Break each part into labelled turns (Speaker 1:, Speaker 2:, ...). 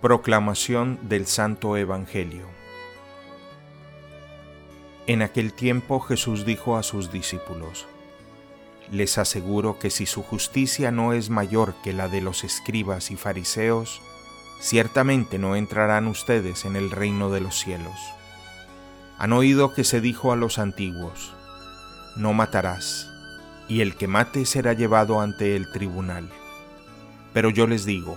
Speaker 1: Proclamación del Santo Evangelio En aquel tiempo Jesús dijo a sus discípulos, Les aseguro que si su justicia no es mayor que la de los escribas y fariseos, ciertamente no entrarán ustedes en el reino de los cielos. Han oído que se dijo a los antiguos, No matarás, y el que mate será llevado ante el tribunal. Pero yo les digo,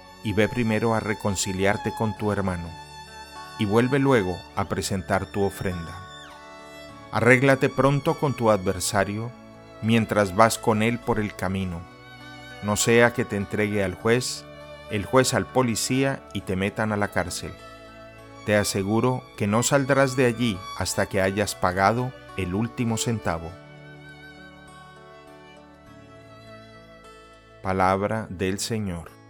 Speaker 1: y ve primero a reconciliarte con tu hermano, y vuelve luego a presentar tu ofrenda. Arréglate pronto con tu adversario mientras vas con él por el camino, no sea que te entregue al juez, el juez al policía y te metan a la cárcel. Te aseguro que no saldrás de allí hasta que hayas pagado el último centavo. Palabra del Señor.